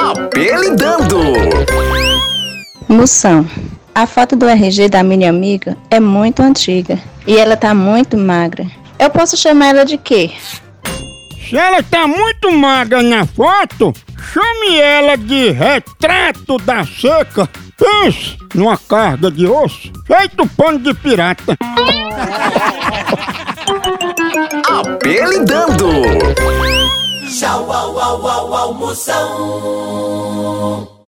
Apelidando. Moção, a foto do RG da minha amiga é muito antiga e ela tá muito magra. Eu posso chamar ela de quê? Se ela tá muito magra na foto, chame ela de retrato da seca. Pense numa carga de osso feito pano de pirata. Apelidando. Au, au, au, au, Moção.